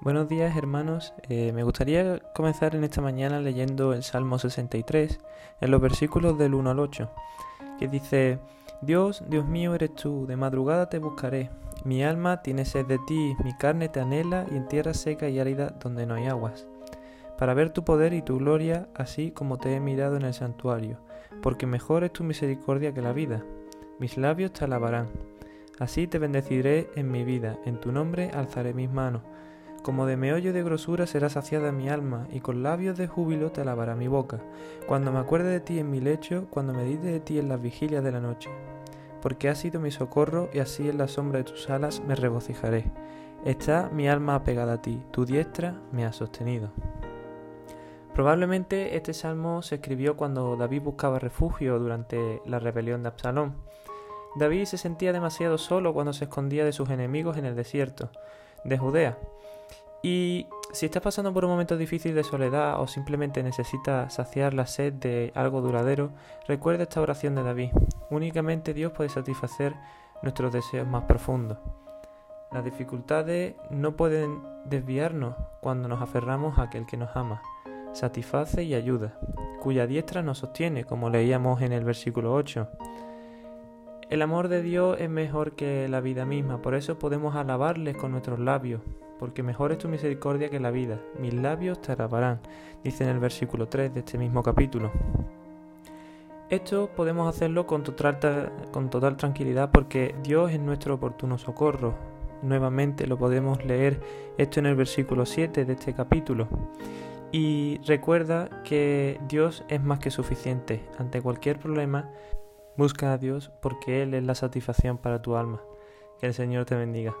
Buenos días hermanos, eh, me gustaría comenzar en esta mañana leyendo el Salmo 63, en los versículos del 1 al 8, que dice, Dios, Dios mío eres tú, de madrugada te buscaré, mi alma tiene sed de ti, mi carne te anhela y en tierra seca y árida donde no hay aguas, para ver tu poder y tu gloria, así como te he mirado en el santuario, porque mejor es tu misericordia que la vida, mis labios te alabarán. Así te bendeciré en mi vida, en tu nombre alzaré mis manos como de meollo de grosura será saciada mi alma, y con labios de júbilo te alabará mi boca, cuando me acuerde de ti en mi lecho, cuando medite de ti en las vigilias de la noche. Porque has sido mi socorro, y así en la sombra de tus alas me regocijaré. Está mi alma apegada a ti, tu diestra me ha sostenido. Probablemente este salmo se escribió cuando David buscaba refugio durante la rebelión de Absalón. David se sentía demasiado solo cuando se escondía de sus enemigos en el desierto de Judea. Y si estás pasando por un momento difícil de soledad o simplemente necesitas saciar la sed de algo duradero, recuerda esta oración de David. Únicamente Dios puede satisfacer nuestros deseos más profundos. Las dificultades no pueden desviarnos cuando nos aferramos a aquel que nos ama, satisface y ayuda, cuya diestra nos sostiene, como leíamos en el versículo 8. El amor de Dios es mejor que la vida misma, por eso podemos alabarles con nuestros labios, porque mejor es tu misericordia que la vida, mis labios te alabarán, dice en el versículo 3 de este mismo capítulo. Esto podemos hacerlo con total, tranquilidad porque Dios es nuestro oportuno socorro. Nuevamente lo podemos leer esto en el versículo 7 de este capítulo. Y recuerda que Dios es más que suficiente. Ante cualquier problema, busca a Dios porque Él es la satisfacción para tu alma. Que el Señor te bendiga.